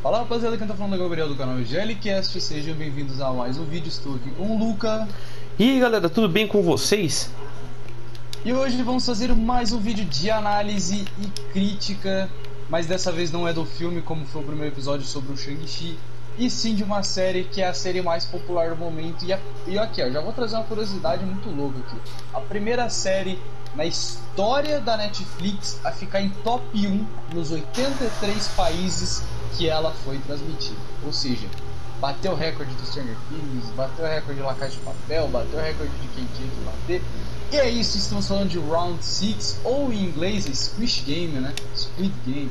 Fala rapaziada, quem tá falando é o Gabriel do canal GLCast, sejam bem-vindos a mais um vídeo, estou aqui com o Luca. E aí galera, tudo bem com vocês? E hoje vamos fazer mais um vídeo de análise e crítica, mas dessa vez não é do filme como foi o primeiro episódio sobre o Shang-Chi, e sim de uma série que é a série mais popular do momento. E, a, e aqui, ó, já vou trazer uma curiosidade muito louca aqui. A primeira série na história da Netflix a ficar em top 1 nos 83 países que ela foi transmitida. Ou seja, bateu o recorde do Stranger Things, bateu o recorde de La Casa de Papel, bateu o recorde de quem tinha que bater. E é isso, estamos falando de Round 6, ou em inglês Squish Game, né? Squid Game.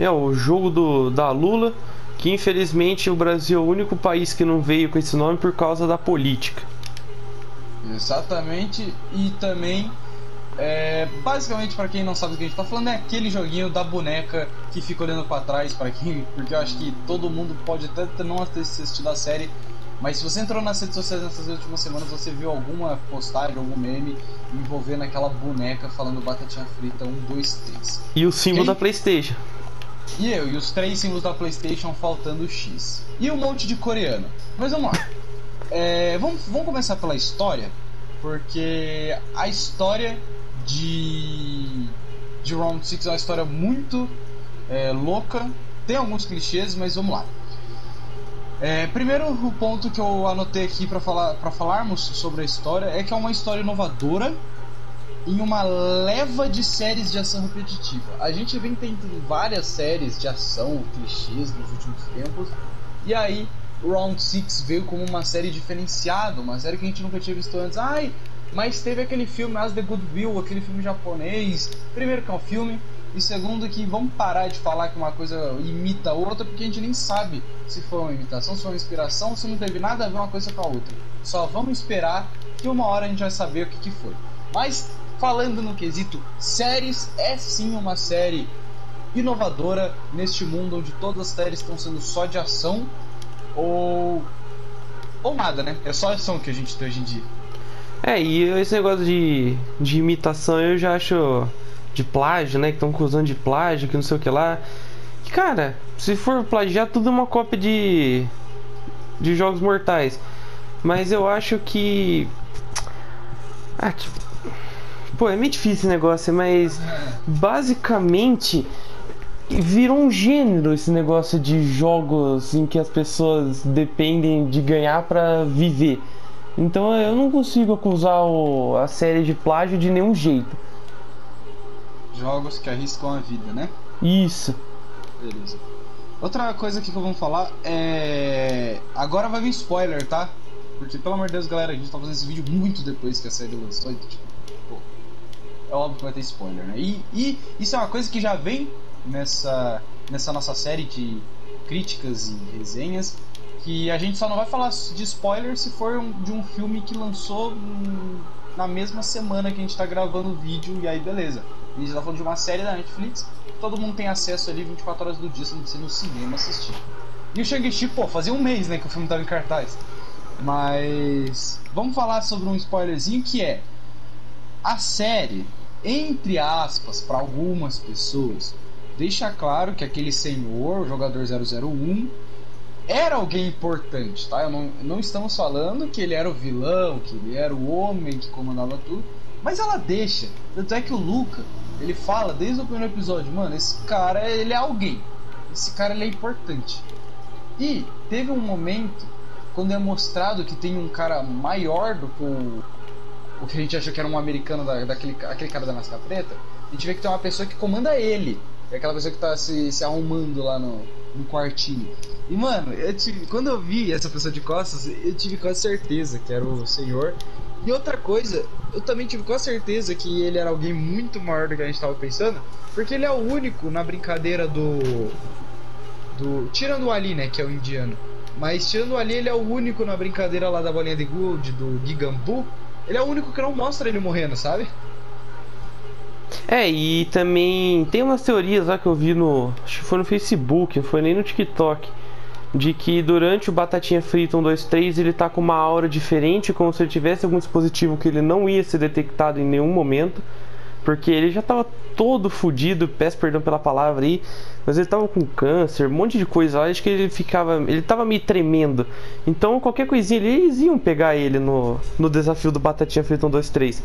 É, o jogo do, da Lula, que infelizmente o Brasil é o único país que não veio com esse nome por causa da política. Exatamente, e também é, basicamente, para quem não sabe do que a gente tá falando, é aquele joguinho da boneca que fica olhando para trás, para quem, porque eu acho que todo mundo pode até não ter assistido a série, mas se você entrou nas redes sociais nessas últimas semanas, você viu alguma postagem, algum meme envolvendo aquela boneca falando batatinha frita 1, 2, 3. E o símbolo quem... da PlayStation. E eu, e os três símbolos da PlayStation faltando X. E um monte de coreano. Mas vamos lá. É, vamos, vamos começar pela história, porque a história de, de Round 6 é uma história muito é, louca. Tem alguns clichês, mas vamos lá. É, primeiro, o ponto que eu anotei aqui para falar, para falarmos sobre a história é que é uma história inovadora em uma leva de séries de ação repetitiva. A gente vem tentando várias séries de ação, clichês nos últimos tempos, e aí Round 6 veio como uma série diferenciada, uma série que a gente nunca tinha visto antes. Ai, mas teve aquele filme As the Good Will, aquele filme japonês. Primeiro que é um filme, e segundo que vamos parar de falar que uma coisa imita a outra, porque a gente nem sabe se foi uma imitação, se foi uma inspiração, se não teve nada a ver uma coisa com a outra. Só vamos esperar que uma hora a gente vai saber o que, que foi. Mas falando no quesito séries, é sim uma série inovadora neste mundo onde todas as séries estão sendo só de ação ou ou nada, né? É só ação que a gente tem hoje em dia. É, e esse negócio de, de imitação eu já acho de plágio, né? Que estão acusando de plágio, que não sei o que lá. Que, cara, se for plagiar, tudo é uma cópia de. de jogos mortais. Mas eu acho que. Ah, tipo. Pô, é meio difícil esse negócio, mas. Basicamente. Virou um gênero esse negócio de jogos em que as pessoas dependem de ganhar para viver. Então eu não consigo acusar o, a série de plágio de nenhum jeito. Jogos que arriscam a vida, né? Isso. Beleza. Outra coisa aqui que eu vou falar é. Agora vai vir spoiler, tá? Porque, pelo amor de Deus, galera, a gente tá fazendo esse vídeo muito depois que a série lançou. Então, tipo, pô, é óbvio que vai ter spoiler, né? E, e isso é uma coisa que já vem nessa, nessa nossa série de críticas e resenhas que a gente só não vai falar de spoiler se for um, de um filme que lançou hum, na mesma semana que a gente tá gravando o vídeo e aí beleza. A gente tá falando de uma série da Netflix, todo mundo tem acesso ali 24 horas do dia, você não precisa ir no cinema assistir. E o Shang-Chi, pô, fazia um mês, né, que o filme tava em cartaz. Mas vamos falar sobre um spoilerzinho que é a série, entre aspas, para algumas pessoas, deixa claro que aquele senhor, o jogador 001, era alguém importante, tá? Não, não, estamos falando que ele era o vilão, que ele era o homem que comandava tudo, mas ela deixa. Tanto é que o Luca, ele fala desde o primeiro episódio, mano, esse cara, ele é alguém. Esse cara, ele é importante. E teve um momento, quando é mostrado que tem um cara maior do que o, o que a gente achou que era um americano, da, daquele aquele cara da máscara preta, a gente vê que tem uma pessoa que comanda ele. É aquela pessoa que tá se, se arrumando lá no, no quartinho. E, mano, eu tive, quando eu vi essa pessoa de costas, eu tive quase certeza que era o senhor. E outra coisa, eu também tive quase certeza que ele era alguém muito maior do que a gente tava pensando, porque ele é o único na brincadeira do. do tirando o Ali, né, que é o indiano. Mas tirando o Ali, ele é o único na brincadeira lá da bolinha de gold, do Gigambu. Ele é o único que não mostra ele morrendo, sabe? É, e também tem umas teorias lá que eu vi no. Acho que foi no Facebook, não foi nem no TikTok. De que durante o Batatinha Frita 1, 2, 3 ele tá com uma aura diferente, como se ele tivesse algum dispositivo que ele não ia ser detectado em nenhum momento. Porque ele já tava todo fudido, peço perdão pela palavra aí, mas ele tava com câncer, um monte de coisa lá, acho que ele ficava. Ele tava meio tremendo. Então qualquer coisinha eles iam pegar ele no, no desafio do Batatinha Frita 1, 2, 3.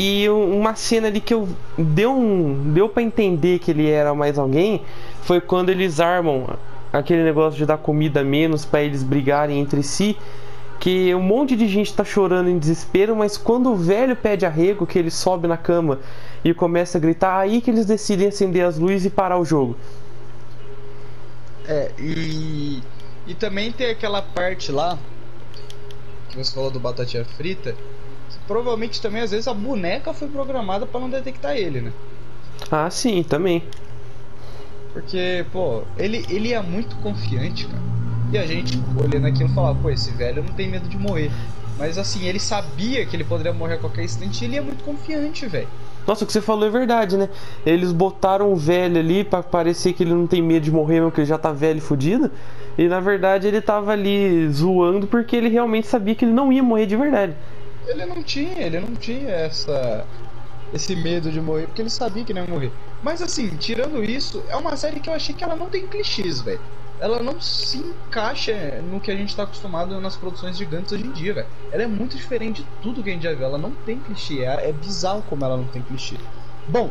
E uma cena ali que eu deu um deu para entender que ele era mais alguém foi quando eles armam aquele negócio de dar comida menos para eles brigarem entre si que um monte de gente tá chorando em desespero, mas quando o velho pede arrego, que ele sobe na cama e começa a gritar, aí que eles decidem acender as luzes e parar o jogo. É, e, e também tem aquela parte lá que você falou do batatinha frita, provavelmente também às vezes a boneca foi programada para não detectar ele, né? Ah, sim, também. Porque, pô, ele, ele é muito confiante, cara. E a gente, olhando aquilo, falava, pô, esse velho não tem medo de morrer. Mas assim, ele sabia que ele poderia morrer a qualquer instante e ele é muito confiante, velho. Nossa, o que você falou é verdade, né? Eles botaram o velho ali para parecer que ele não tem medo de morrer, mesmo que ele já tá velho e fudido. E na verdade ele tava ali zoando porque ele realmente sabia que ele não ia morrer de verdade. Ele não tinha, ele não tinha essa esse medo de morrer, porque ele sabia que não ia morrer. Mas assim, tirando isso, é uma série que eu achei que ela não tem clichês, velho ela não se encaixa no que a gente está acostumado nas produções gigantes hoje em dia, velho. Ela é muito diferente de tudo que a gente já viu. Ela não tem clichê. É, é bizarro como ela não tem clichê. Bom,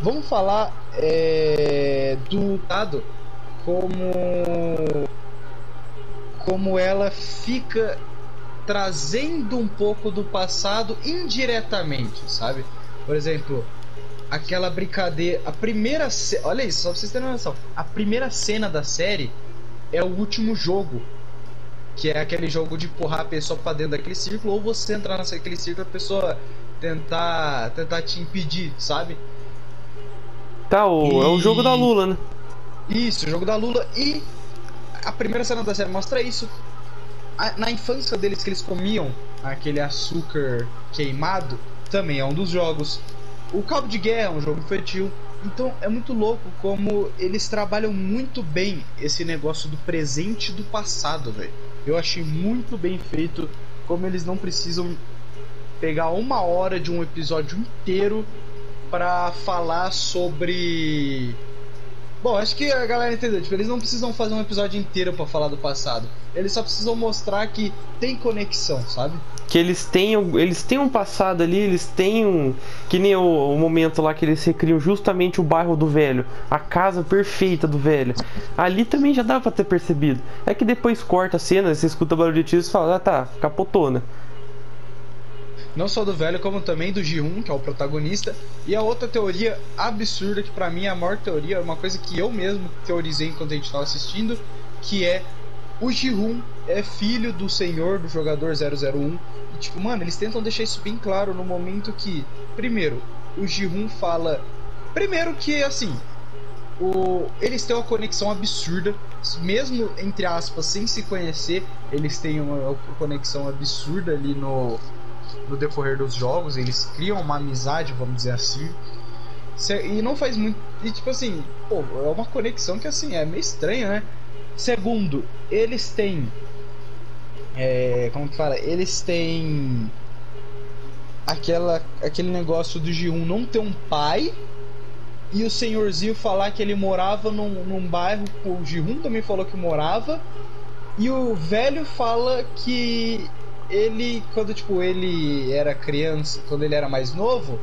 vamos falar é, do dado como como ela fica trazendo um pouco do passado indiretamente, sabe? Por exemplo, aquela brincadeira. A primeira. Ce... Olha isso, só pra vocês terem noção. A primeira cena da série é o último jogo. Que é aquele jogo de empurrar a pessoa pra dentro daquele círculo, ou você entrar naquele círculo e a pessoa tentar, tentar te impedir, sabe? Tá, o, e... é o jogo da Lula, né? Isso, o jogo da Lula. E a primeira cena da série mostra isso. Na infância deles que eles comiam aquele açúcar queimado, também é um dos jogos. O Cabo de Guerra é um jogo infantil. Então é muito louco como eles trabalham muito bem esse negócio do presente e do passado, velho. Eu achei muito bem feito como eles não precisam pegar uma hora de um episódio inteiro para falar sobre Bom, acho que a galera entendeu. Tipo, eles não precisam fazer um episódio inteiro para falar do passado. Eles só precisam mostrar que tem conexão, sabe? Que eles tenham, eles têm um passado ali, eles têm um. Que nem o, o, momento lá que eles recriam justamente o bairro do velho, a casa perfeita do velho. Ali também já dá pra ter percebido. É que depois corta a cena, você escuta o barulho de tiros e fala, ah tá, capotou, né? Não só do velho, como também do G1, que é o protagonista. E a outra teoria absurda, que para mim é a maior teoria, é uma coisa que eu mesmo teorizei enquanto a gente estava assistindo, que é o Ji-Hoon é filho do senhor do jogador 001. E tipo, mano, eles tentam deixar isso bem claro no momento que, primeiro, o Ji-Hoon fala. Primeiro que assim, o, eles têm uma conexão absurda, mesmo entre aspas, sem se conhecer, eles têm uma, uma conexão absurda ali no, no decorrer dos jogos, eles criam uma amizade, vamos dizer assim. E não faz muito. E tipo assim, pô, é uma conexão que assim, é meio estranha, né? Segundo, eles têm. É, como que fala? Eles têm. Aquela, aquele negócio do G1 não ter um pai. E o senhorzinho falar que ele morava num, num bairro. O G1 também falou que morava. E o velho fala que ele, quando tipo, ele era criança, quando ele era mais novo,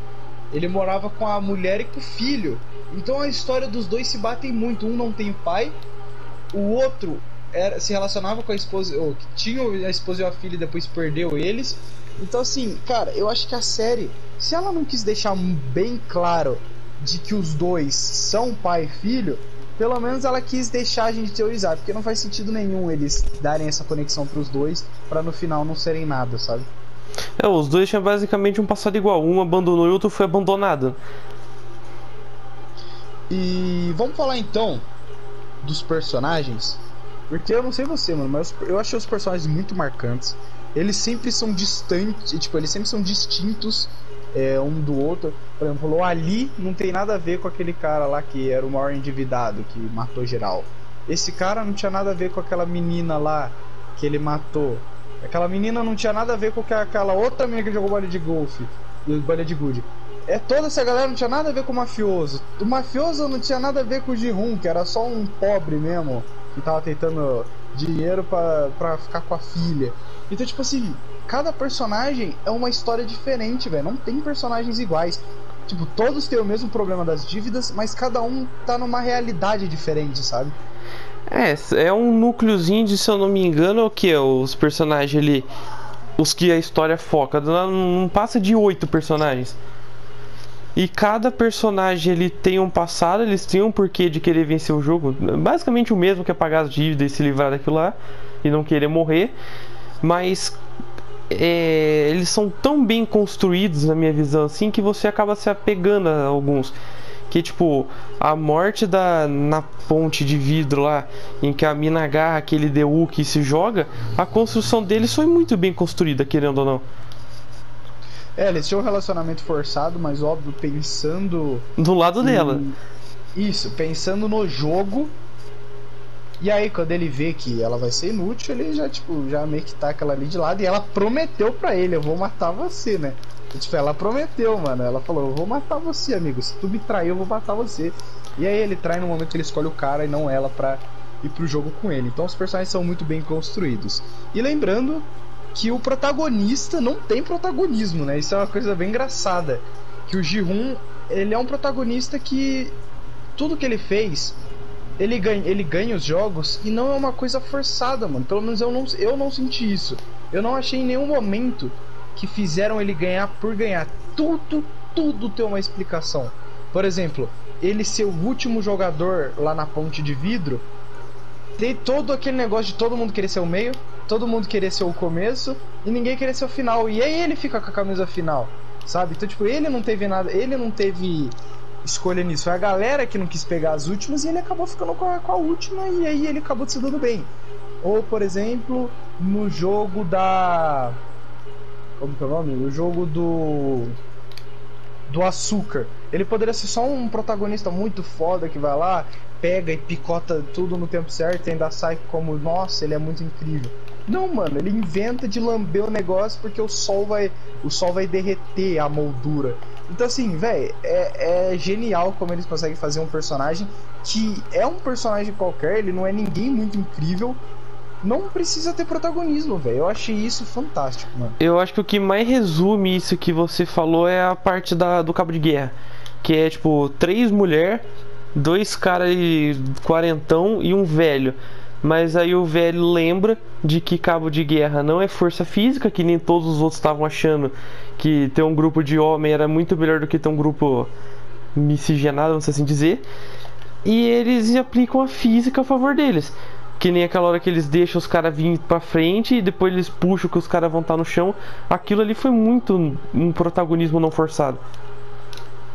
ele morava com a mulher e com o filho. Então a história dos dois se batem muito. Um não tem pai, o outro era, se relacionava com a esposa, ou tinha a esposa e a filha e depois perdeu eles. Então assim, cara, eu acho que a série, se ela não quis deixar bem claro de que os dois são pai e filho, pelo menos ela quis deixar a gente teorizar, porque não faz sentido nenhum eles darem essa conexão para os dois, para no final não serem nada, sabe? É, os dois tinham basicamente um passado igual, um abandonou e o outro foi abandonado. E vamos falar então dos personagens, porque eu não sei você, mano, mas eu achei os personagens muito marcantes. Eles sempre são distantes, tipo, eles sempre são distintos é, um do outro. Por exemplo, Ali não tem nada a ver com aquele cara lá que era o maior endividado, que matou geral. Esse cara não tinha nada a ver com aquela menina lá que ele matou. Aquela menina não tinha nada a ver com aquela outra menina que jogou bola de golfe e bola de gude. é toda essa galera não tinha nada a ver com o mafioso. O mafioso não tinha nada a ver com o Jihun, que era só um pobre mesmo, que tava tentando dinheiro para ficar com a filha. Então, tipo assim, cada personagem é uma história diferente, velho. Não tem personagens iguais. Tipo, todos têm o mesmo problema das dívidas, mas cada um tá numa realidade diferente, sabe? É, é um núcleozinho de, se eu não me engano, é o que? Os personagens ali. Os que a história foca. Não passa de oito personagens. E cada personagem ele tem um passado, eles têm um porquê de querer vencer o jogo. Basicamente o mesmo que é pagar as dívidas e se livrar daquilo lá e não querer morrer. Mas é, eles são tão bem construídos na minha visão assim que você acaba se apegando a alguns que tipo a morte da na ponte de vidro lá em que a mina agarra aquele DU que se joga a construção deles foi muito bem construída querendo ou não é eles tinham um relacionamento forçado mas óbvio pensando do lado em... dela isso pensando no jogo e aí, quando ele vê que ela vai ser inútil, ele já, tipo, já meio que taca ela ali de lado. E ela prometeu pra ele: Eu vou matar você, né? E, tipo, ela prometeu, mano. Ela falou: Eu vou matar você, amigo. Se tu me trair, eu vou matar você. E aí, ele trai no momento que ele escolhe o cara e não ela pra ir pro jogo com ele. Então, os personagens são muito bem construídos. E lembrando que o protagonista não tem protagonismo, né? Isso é uma coisa bem engraçada. Que o Ji-Hun, ele é um protagonista que tudo que ele fez ele ganha, ele ganha os jogos e não é uma coisa forçada, mano. Pelo menos eu não, eu não senti isso. Eu não achei em nenhum momento que fizeram ele ganhar por ganhar. Tudo, tudo tem uma explicação. Por exemplo, ele ser o último jogador lá na ponte de vidro, tem todo aquele negócio de todo mundo querer ser o meio, todo mundo querer ser o começo e ninguém querer ser o final. E aí ele fica com a camisa final, sabe? Então, tipo, ele não teve nada, ele não teve escolha nisso. Foi a galera que não quis pegar as últimas e ele acabou ficando com a, com a última e aí ele acabou se dando bem. Ou, por exemplo, no jogo da. Como que é o nome? O jogo do. Do açúcar. Ele poderia ser só um protagonista muito foda que vai lá, pega e picota tudo no tempo certo e ainda sai como, nossa, ele é muito incrível. Não, mano, ele inventa de lamber o negócio porque o sol vai, o sol vai derreter a moldura. Então, assim, velho, é, é genial como eles conseguem fazer um personagem que é um personagem qualquer, ele não é ninguém muito incrível, não precisa ter protagonismo, velho. Eu achei isso fantástico, mano. Eu acho que o que mais resume isso que você falou é a parte da, do cabo de guerra. Que é tipo, três mulheres, dois caras quarentão e um velho. Mas aí o velho lembra de que cabo de guerra não é força física, que nem todos os outros estavam achando que ter um grupo de homem era muito melhor do que ter um grupo miscigenado, vamos assim dizer. E eles aplicam a física a favor deles. Que nem aquela hora que eles deixam os caras vir pra frente e depois eles puxam que os caras vão estar tá no chão. Aquilo ali foi muito um protagonismo não forçado.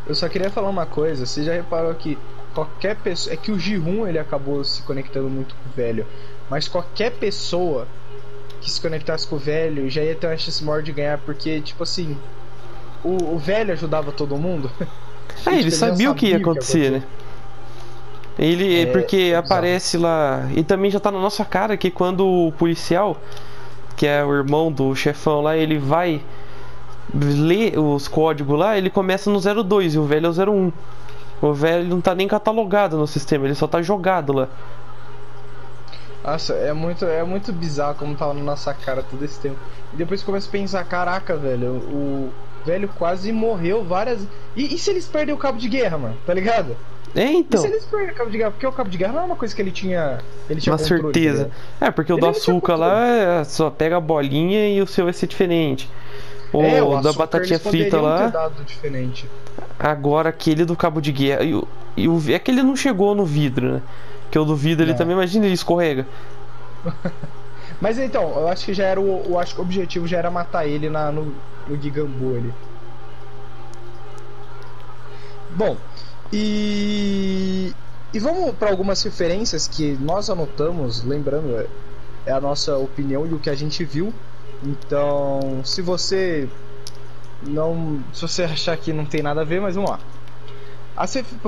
Eu só queria falar uma coisa, você já reparou que qualquer pessoa. É que o G1 ele acabou se conectando muito com o velho. Mas qualquer pessoa que se conectasse com o velho já ia ter uma chance maior de ganhar, porque, tipo assim, o, o velho ajudava todo mundo. É, ele, sabia o que ia acontecer, né? Ele, é, porque aparece lá. E também já tá na nossa cara que quando o policial, que é o irmão do chefão lá, ele vai ler os códigos lá, ele começa no 02 e o velho é o 01. O velho não tá nem catalogado no sistema, ele só tá jogado lá. Nossa, é muito, é muito bizarro como tava na nossa cara todo esse tempo. E depois começa a pensar, caraca, velho, o velho quase morreu várias. E, e se eles perdem o cabo de guerra, mano? Tá ligado? É, então. E se eles perdem o cabo de guerra? Porque o cabo de guerra não é uma coisa que ele tinha. Ele tinha uma certeza. Tá é, porque o ele do açúcar lá é só pega a bolinha e o seu vai ser diferente. O, é, o da batatinha frita lá. Agora aquele do cabo de guerra. E, e o, é que ele não chegou no vidro, né? Que o do vidro ele também, imagina, ele escorrega. Mas então, eu acho que já era o. Eu acho que o objetivo já era matar ele na, no, no Gigambu ali. Bom, e. E vamos para algumas referências que nós anotamos, lembrando, é, é a nossa opinião e o que a gente viu. Então, se você não, se você achar que não tem nada a ver, mas vamos lá.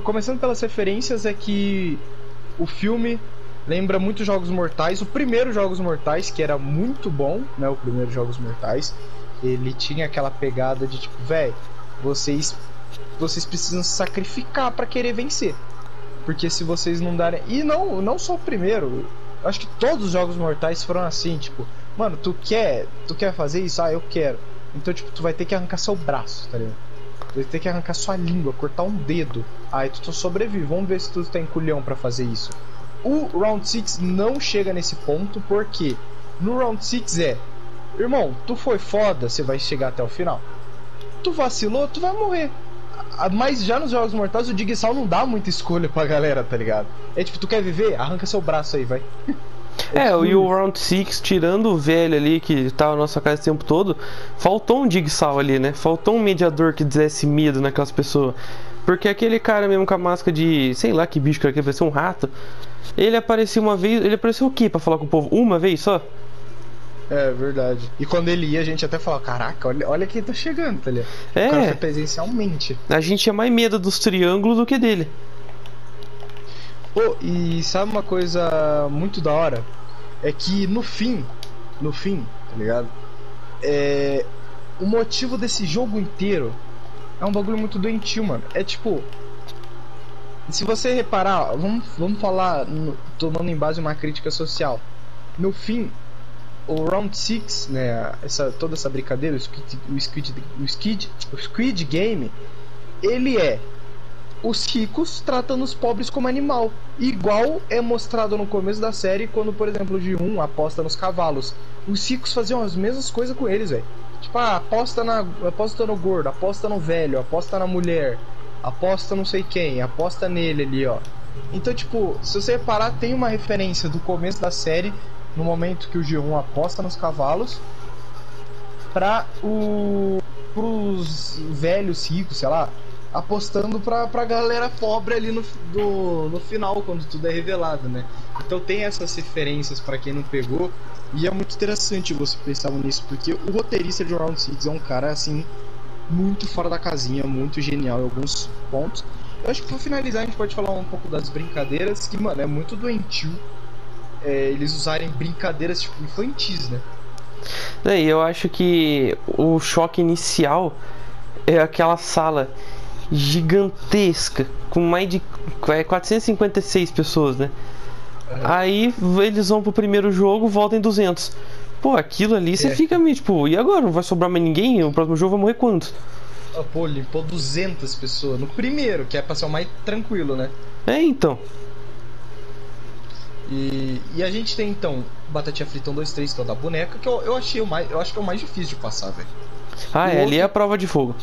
começando pelas referências é que o filme lembra muito Jogos Mortais, o primeiro Jogos Mortais, que era muito bom, né, o primeiro Jogos Mortais. Ele tinha aquela pegada de tipo, velho, vocês vocês precisam se sacrificar para querer vencer. Porque se vocês não darem. E não, não só o primeiro. Acho que todos os jogos mortais foram assim, tipo, mano, tu quer. Tu quer fazer isso? Ah, eu quero. Então, tipo, tu vai ter que arrancar seu braço, tá ligado? Tu vai ter que arrancar sua língua, cortar um dedo. Aí tu, tu sobrevive. Vamos ver se tu tem culhão para fazer isso. O Round 6 não chega nesse ponto, porque no Round 6 é. Irmão, tu foi foda, você vai chegar até o final. Tu vacilou, tu vai morrer. Mas já nos Jogos Mortais o Digsal não dá muita escolha pra galera, tá ligado? É tipo, tu quer viver? Arranca seu braço aí, vai. É, e o Round 6, tirando o velho ali que tava na nossa casa o tempo todo, faltou um Digsal ali, né? Faltou um mediador que desse medo naquelas pessoas. Porque aquele cara mesmo com a máscara de. sei lá que bicho que era, que parecia um rato. Ele apareceu uma vez. Ele apareceu o quê pra falar com o povo? Uma vez só? É verdade. E quando ele ia, a gente até falava: Caraca, olha, olha quem tá chegando, tá ligado? É. O cara foi presencialmente. A gente tinha mais medo dos triângulos do que dele. Pô, e sabe uma coisa muito da hora? É que no fim, no fim, tá ligado? É. O motivo desse jogo inteiro é um bagulho muito doentio, mano. É tipo. Se você reparar, vamos, vamos falar, no, tomando em base uma crítica social. No fim, o Round 6, né, essa, toda essa brincadeira, o Squid, o, Squid, o, Squid, o Squid Game, ele é os ricos tratando os pobres como animal. Igual é mostrado no começo da série, quando, por exemplo, o G1 aposta nos cavalos. Os ricos faziam as mesmas coisas com eles, velho. Tipo, ah, aposta, na, aposta no gordo, aposta no velho, aposta na mulher, aposta não sei quem, aposta nele ali, ó. Então, tipo, se você reparar, tem uma referência do começo da série, no momento que o G1 aposta nos cavalos, pra o. pros velhos ricos, sei lá, apostando pra, pra galera pobre ali no, do, no final, quando tudo é revelado, né? Então tem essas referências para quem não pegou. E é muito interessante você pensar nisso, porque o roteirista de Round 6 é um cara assim muito fora da casinha, muito genial em alguns pontos. Eu acho que pra finalizar a gente pode falar um pouco das brincadeiras, que, mano, é muito doentio é, eles usarem brincadeiras tipo infantis, né? E eu acho que o choque inicial é aquela sala gigantesca, com mais de 456 pessoas, né? Aí eles vão pro primeiro jogo, voltam em 200. Pô, aquilo ali você É. fica meio tipo, e agora? Não vai sobrar mais ninguém? O próximo jogo vai morrer quantos? Ah, Pô, limpou 200 pessoas no primeiro, que é pra ser o mais tranquilo, né? É, então. E, e a gente tem então Batatinha Frita 1, 2, 3, que é o da boneca, que eu, eu achei o mais. Eu acho que é o mais difícil de passar, velho. Ah, é, ali outro- é a prova de fogo.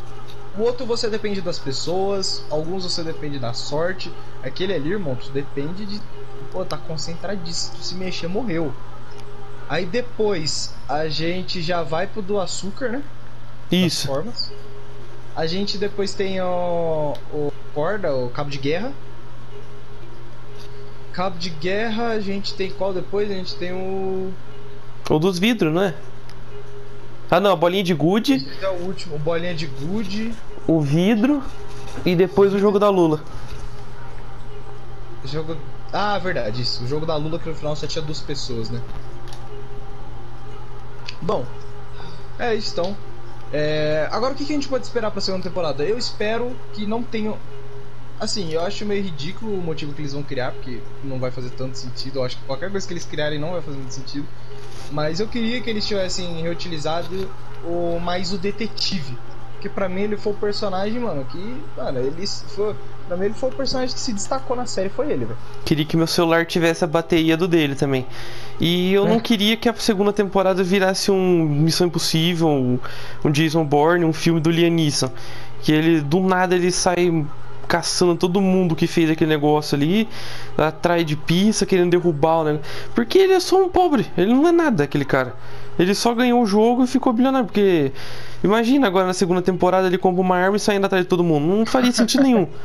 O outro você depende das pessoas, alguns você depende da sorte. Aquele ali, irmão, tu depende de. Pô, tá concentradíssimo. Tu se mexer, morreu. Aí depois a gente já vai pro do açúcar, né? Isso. A gente depois tem o, o corda, o cabo de guerra. Cabo de guerra, a gente tem qual depois? A gente tem o. O dos vidros, não é? Ah, não, a bolinha de gude, é o último, o bolinha de gude. o vidro e depois o jogo da Lula. Jogo. Ah, verdade, isso. O jogo da Lula que no final só tinha duas pessoas, né? Bom, é isso então. É, Agora o que que a gente pode esperar pra segunda temporada? Eu espero que não tenham. Assim, eu acho meio ridículo o motivo que eles vão criar, porque não vai fazer tanto sentido. Eu acho que qualquer coisa que eles criarem não vai fazer muito sentido. Mas eu queria que eles tivessem reutilizado o mais o detetive. Porque pra mim ele foi o personagem, mano, que. Mano, ele foi. Pra mim ele foi o personagem que se destacou na série, foi ele, velho. Queria que meu celular tivesse a bateria do dele também. E eu É. não queria que a segunda temporada virasse um Missão Impossível, um, um Jason Bourne, um filme do Liam Neeson. Que ele, do nada, ele sai caçando todo mundo que fez aquele negócio ali, atrás de pista, querendo derrubar o negócio. Porque ele é só um pobre, ele não é nada, aquele cara. Ele só ganhou o jogo e ficou bilionário, porque... Imagina agora na segunda temporada ele compra uma arma e sai indo atrás de todo mundo. Não faria sentido nenhum.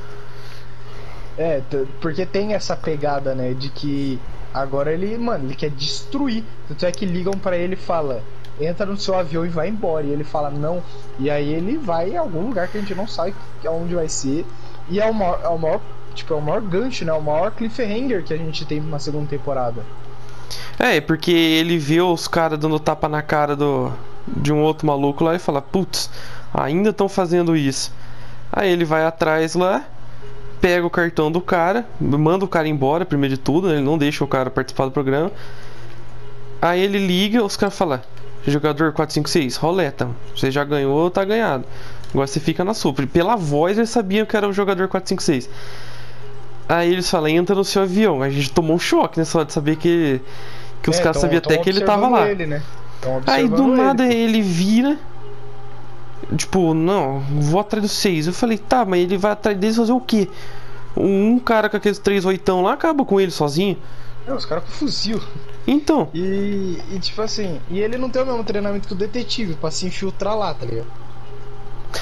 É, porque tem essa pegada, né, de que agora ele, mano, ele quer destruir. Tanto é que ligam pra ele e fala: entra no seu avião e vai embora. E ele fala: não. E aí ele vai em algum lugar que a gente não sabe que- aonde vai ser. E é o maior, é o maior tipo, é o maior gancho, né, o maior cliffhanger que a gente tem na segunda temporada. É, porque ele vê os caras dando tapa na cara do, de um outro maluco lá e fala, putz, ainda estão fazendo isso. Aí ele vai atrás lá, pega o cartão do cara, manda o cara embora, primeiro de tudo, né? ele não deixa o cara participar do programa. Aí ele liga, os caras falam: Jogador 456, roleta, você já ganhou, tá ganhado. Agora você fica na sua. Pela voz eles sabiam que era o jogador 456. Aí eles falam: entra no seu avião. A gente tomou um choque nessa hora de saber que, que os É, caras sabiam até que ele tava lá. Ele, né? Aí do observando nada ele. ele vira. Tipo, não, vou atrás dos seis. Eu falei, tá, mas ele vai atrás deles fazer o quê? Um cara com aqueles três oitão lá acaba com ele sozinho. É, os caras com fuzil. Então, E, e tipo assim, e ele não tem o mesmo treinamento que o detetive pra se infiltrar lá, tá ligado?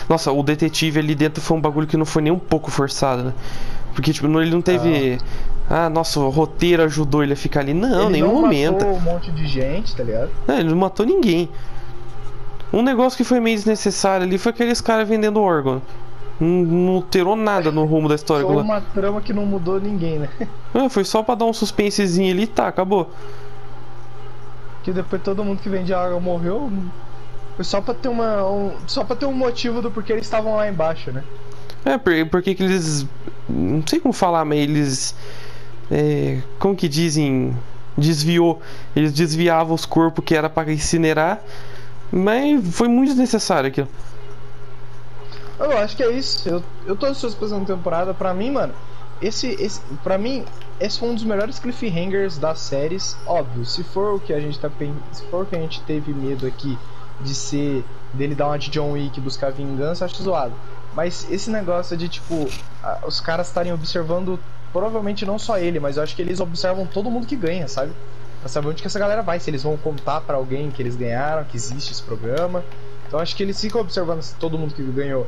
Nossa, o detetive ali dentro foi um bagulho que não foi nem um pouco forçado, né? Porque, tipo, ele não teve. Ah, nossa, o roteiro ajudou ele a ficar ali. Não, ele nenhum não momento. matou um monte de gente, tá ligado? Não, ele não matou ninguém. Um negócio que foi meio desnecessário ali foi aqueles caras vendendo órgão. Não, não alterou nada no rumo da história. Foi uma trama que não mudou ninguém, né? Ah, foi só pra dar um suspensezinho ali e tá, acabou. Que depois todo mundo que vendia água morreu. Foi só pra ter uma. Um, só pra ter um motivo do porquê eles estavam lá embaixo, né? É, por, porque que eles. Não sei como falar, mas eles. É, como que dizem? Desviou. Eles desviavam os corpos que era pra incinerar. Mas foi muito desnecessário aquilo. Eu acho que é isso. Eu, eu tô ansioso pra segunda temporada. Pra mim, mano, esse, esse. Pra mim, esse foi um dos melhores cliffhangers das séries. Óbvio, se for o que a gente tá Se for o que a gente teve medo aqui de ser. dele dar uma de John Wick buscar vingança, acho zoado. Mas esse negócio de, tipo, os caras estarem observando. Provavelmente não só ele, mas eu acho que eles observam todo mundo que ganha, sabe? Pra saber onde que essa galera vai, se eles vão contar pra alguém que eles ganharam, que existe esse programa. Então acho que eles ficam observando todo mundo que ganhou.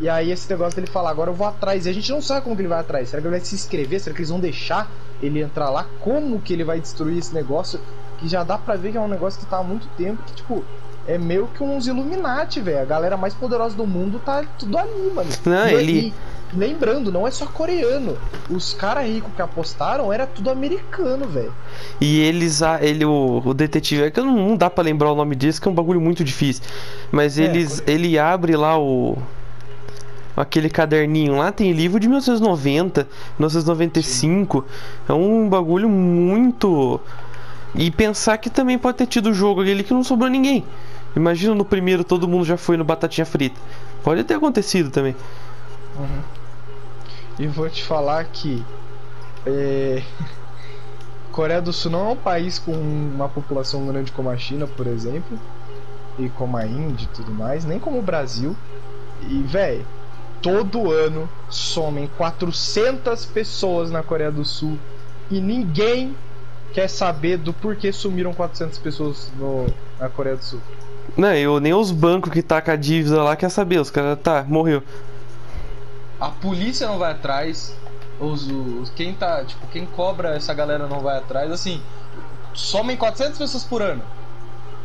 E aí esse negócio dele falar, agora eu vou atrás. E a gente não sabe como que ele vai atrás. Será que ele vai se inscrever? Será que eles vão deixar ele entrar lá? Como que ele vai destruir esse negócio? Que já dá pra ver que é um negócio que tá há muito tempo. Que, tipo, é meio que uns Illuminati, velho. A galera mais poderosa do mundo tá tudo ali, mano. Não, ele- lembrando, não é só coreano. Os caras ricos que apostaram era tudo americano, velho. E eles, ah, ele, o, o detetive, é que não, não dá pra lembrar o nome disso, que é um bagulho muito difícil. Mas É, eles, quando- ele abre lá o. Aquele caderninho lá, tem livro de 1990, 1995. É um bagulho muito. E pensar que também pode ter tido jogo ali que não sobrou ninguém. Imagina no primeiro todo mundo já foi no Batatinha Frita. Pode ter acontecido também. E vou te falar que é, Coreia do Sul não é um país com uma população grande como a China, por exemplo, e como a Índia e tudo mais, nem como o Brasil. E, velho, todo ano somem 400 pessoas na Coreia do Sul e ninguém quer saber do porquê sumiram 400 pessoas no, na Coreia do Sul. Não, eu nem os bancos que tá com a dívida lá quer saber. Os caras, tá, morreu. A polícia não vai atrás. Os, os- quem tá, tipo, quem cobra essa galera não vai atrás. Assim, somem 400 pessoas por ano.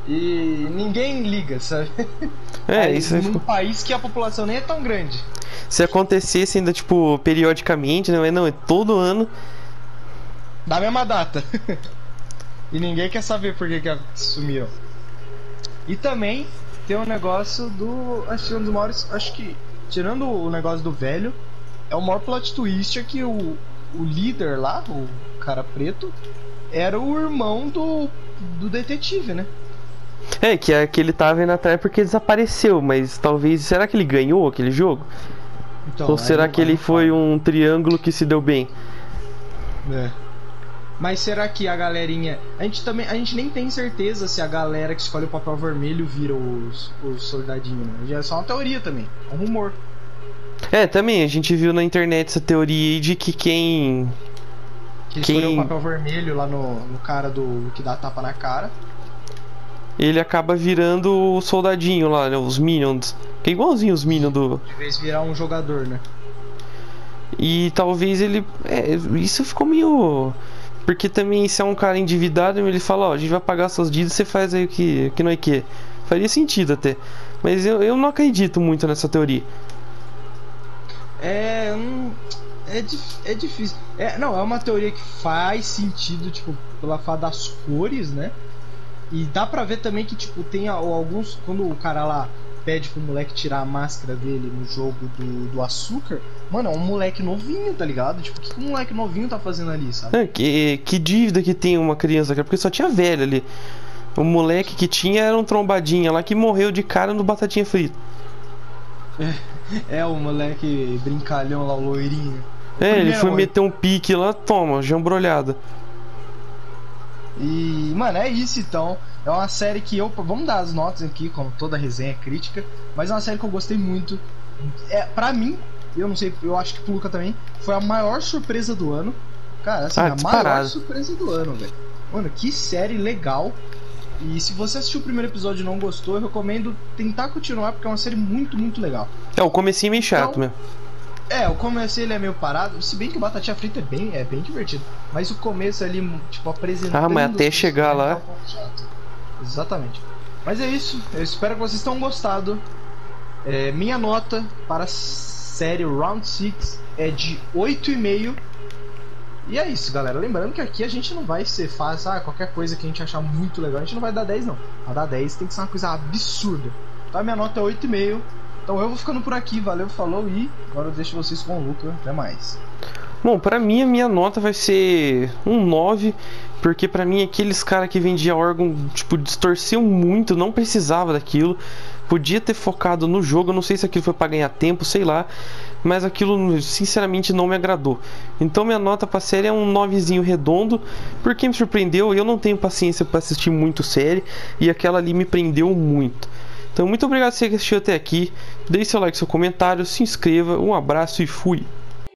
E ninguém liga, sabe? É, Aí, isso aí num país que a população nem é tão grande. Se acontecesse ainda, tipo, periodicamente, né? Mas não, é todo ano. Da mesma data. e ninguém quer saber por que, que sumiram. E também tem um negócio do. Acho que um dos maiores. Acho que. Tirando o negócio do velho, é o maior plot twist é que o, o líder lá, o cara preto, era o irmão do, do detetive, né? É, que é que ele tava indo atrás porque desapareceu, mas talvez. Será que ele ganhou aquele jogo? Então, Ou será que ele foi um triângulo que se deu bem? É. Mas será que a galerinha. A gente também. A gente nem tem certeza se a galera que escolhe o papel vermelho vira os, os soldadinhos, né? Já é só uma teoria também. É um rumor. É, também, a gente viu na internet essa teoria aí de que quem. Que Quem- escolheu o papel vermelho lá no, no cara do. que dá tapa na cara. Ele acaba virando o soldadinho lá, né? Os Minions. Que é igualzinho os Minions do. De vez virar um jogador, né? E talvez ele. É, isso ficou meio. Porque também se é um cara endividado, ele fala, ó, a gente vai pagar suas dívidas, você faz aí o que, que não é que. Faria sentido até. Mas eu, eu não acredito muito nessa teoria. É. hum, é, é difícil. É, não, é uma teoria que faz sentido, tipo, pela fato das cores, né? E dá pra ver também que, tipo, tem alguns. Quando o cara lá pede pro moleque tirar a máscara dele no jogo do, do açúcar, mano, é um moleque novinho, tá ligado? Tipo, o que, um moleque novinho tá fazendo ali, sabe? É, que, que dívida que tem uma criança, cara, porque só tinha velho ali. O moleque que tinha era um trombadinha lá que morreu de cara no batatinha frita. É, o moleque brincalhão lá, o loirinho. É, ele foi meter um pique lá, toma, jambrolhada. E, mano, é isso então. É uma série que eu. Vamos dar as notas aqui, como toda resenha é crítica. Mas é uma série que eu gostei muito. É, pra mim, eu não sei, eu acho que pro Luca também, foi a maior surpresa do ano. Cara, assim, Ah, a maior surpresa do ano, velho. Mano, que série legal. E se você assistiu o primeiro episódio e não gostou, eu recomendo tentar continuar, porque é uma série muito, muito legal. É, o comecinho é meio chato Então, mesmo. É, o começo ele é meio parado, se bem que o Batatinha Frita é bem, é bem divertido. Mas o começo ali, tipo, apresentando... Ah, mas até chegar lá- um. Exatamente. Mas é isso, eu espero que vocês tenham gostado. É, minha nota para a série Round 6 é de 8,5. E é isso, galera. Lembrando que aqui a gente não vai ser fácil, ah, qualquer coisa que a gente achar muito legal, a gente não vai dar 10 não. Pra dar 10 tem que ser uma coisa absurda. Então a minha nota é 8,5. Então eu vou ficando por aqui, valeu, falou e agora eu deixo vocês com o Luca. Até mais. Bom, pra mim a minha nota vai ser um 9, porque pra mim aqueles caras que vendia órgão, tipo, distorciam muito, não precisava daquilo. Podia ter focado no jogo, não sei se aquilo foi pra ganhar tempo, sei lá, mas aquilo sinceramente não me agradou. Então minha nota pra série é um 9zinho redondo, porque me surpreendeu, eu não tenho paciência pra assistir muito série e aquela ali me prendeu muito. Então muito obrigado por você que assistiu até aqui. Deixe seu like, seu comentário, se inscreva, um abraço e fui.